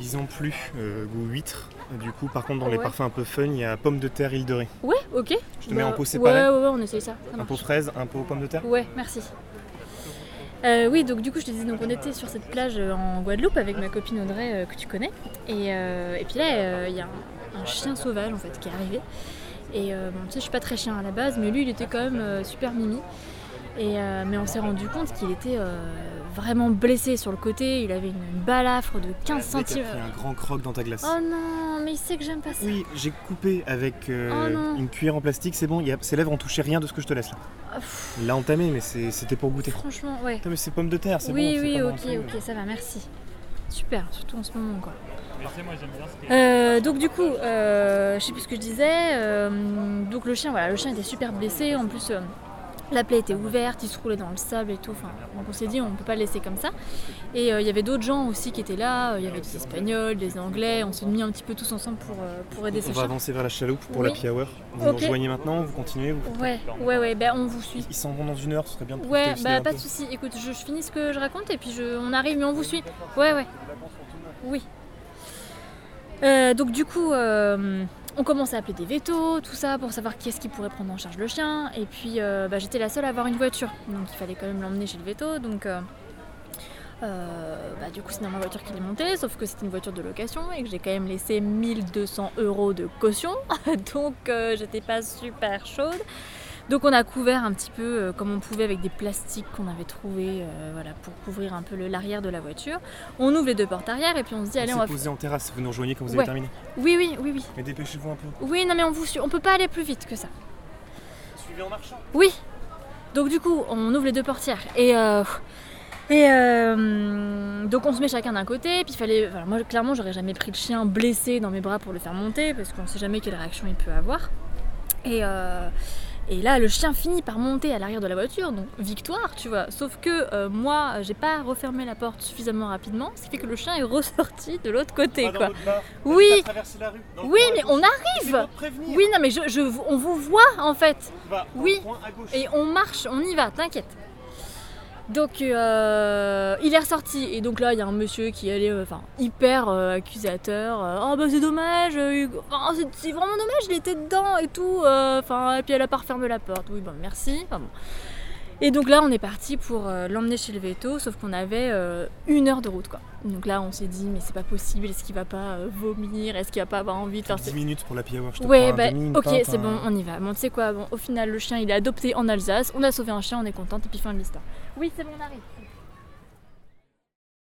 Ils ont plus euh, goût huître. Du coup, par contre, dans les parfums un peu fun, il y a pomme de terre, île de Ré. Ouais, ok. Je te mets en pot ouais, séparé ouais, ouais, on essaye ça. ça Un pot fraise, un pot pomme de terre. Ouais, merci. Euh, oui, donc du coup, je te disais, donc on était sur cette plage euh, en Guadeloupe avec ma copine Audrey euh, que tu connais. Et, et puis là, il y a un, un chien sauvage en fait qui est arrivé. Et bon, tu sais, je suis pas très chien à la base, mais lui, il était quand même super mimi. Et, mais on s'est rendu compte qu'il était vraiment blessé sur le côté. Il avait une, une balafre de 15 Le mec a cm. pris un grand croc dans ta glace. Oh non, mais il sait que j'aime pas ça. Oui, j'ai coupé avec euh, Oh une cuillère en plastique, c'est bon, il y a, ses lèvres ont touché rien de ce que je te laisse là. Il l'a entamé, mais c'est- c'était pour goûter. franchement, ouais. Putain, mais c'est pomme de terre, c'est Oui, bon. c'est oui, pas ok, ok, ça va, merci. Super, surtout en ce moment quoi. Euh, donc du coup, euh, je sais plus ce que je disais. euh, donc le chien, voilà, le chien était super blessé. En plus, euh, la plaie était ouverte, il se roulait dans le sable et tout. Enfin, donc on s'est dit, on peut pas le laisser comme ça. Et euh, il y avait d'autres gens aussi qui étaient là. Il y avait des Espagnols, des Anglais. On s'est mis un petit peu tous ensemble pour, euh, pour aider On ce va chien. avancer vers la chaloupe pour Oui. la Hour. Vous nous rejoignez maintenant, vous continuez vous... Ouais, ouais, ouais. Ben on vous suit. Ils s'en vont dans une heure, ce serait bien de Ouais, bah pas de souci. Écoute, je, je finis ce que je raconte et puis je, on arrive, mais on vous suit. Ouais, ouais. Oui. Euh, donc du coup, euh, on commence à appeler des vétos, tout ça, pour savoir qui est-ce qui pourrait prendre en charge le chien. Et puis, euh, bah, j'étais la seule à avoir une voiture, donc il fallait quand même l'emmener chez le veto. Donc, euh, euh, bah, du coup, c'est dans ma voiture qu'il est monté, sauf que c'était une voiture de location et que j'ai quand même laissé 1200 euros de caution, donc j'étais pas super chaude. Donc on a couvert un petit peu euh, comme on pouvait avec des plastiques qu'on avait trouvés euh, voilà, pour couvrir un peu l'arrière de la voiture. On ouvre les deux portes arrière et puis on se dit On allez on va... posé en terrasse, vous nous rejoignez quand vous Ouais. avez terminé. Oui oui oui oui. Mais dépêchez-vous un peu. Oui non mais on vous suit, on peut pas aller plus vite que ça. Suivez en marchant. Oui. Donc du coup on ouvre les deux portières et... euh, et euh, donc on se met chacun d'un côté, puis il fallait. Moi clairement j'aurais jamais pris le chien blessé dans mes bras pour le faire monter parce qu'on sait jamais quelle réaction il peut avoir. Et, euh, et là le chien finit par monter à l'arrière de la voiture, donc victoire, tu vois. Sauf que euh, moi j'ai pas refermé la porte suffisamment rapidement, ce qui fait que le chien est ressorti de l'autre côté quoi. Oui. La rue. Oui à mais on arrive. Oui non mais je, je- on vous voit en fait Oui. et on marche, on y va, t'inquiète. Donc euh, il est ressorti et donc là il y a un monsieur qui allait euh, enfin hyper euh, accusateur. euh, oh bah c'est dommage, c'est- vraiment dommage, il était dedans et tout. Enfin et puis elle a pas refermé la porte. Oui bon merci. Et donc là on est parti pour euh, l'emmener chez le veto, sauf qu'on avait euh, une heure de route quoi. Donc là on s'est dit mais c'est pas possible, est-ce qu'il va pas euh, vomir, est-ce qu'il va pas avoir envie de faire 10 minutes pour la Hour, je te Ouais, bah, demi, ok, c'est un- bon, on y va. Bon, tu sais quoi, bon, au final, le chien il est adopté en Alsace, on a sauvé un chien, on est contente, et puis fin de l'histoire. Oui, c'est bon, on arrive.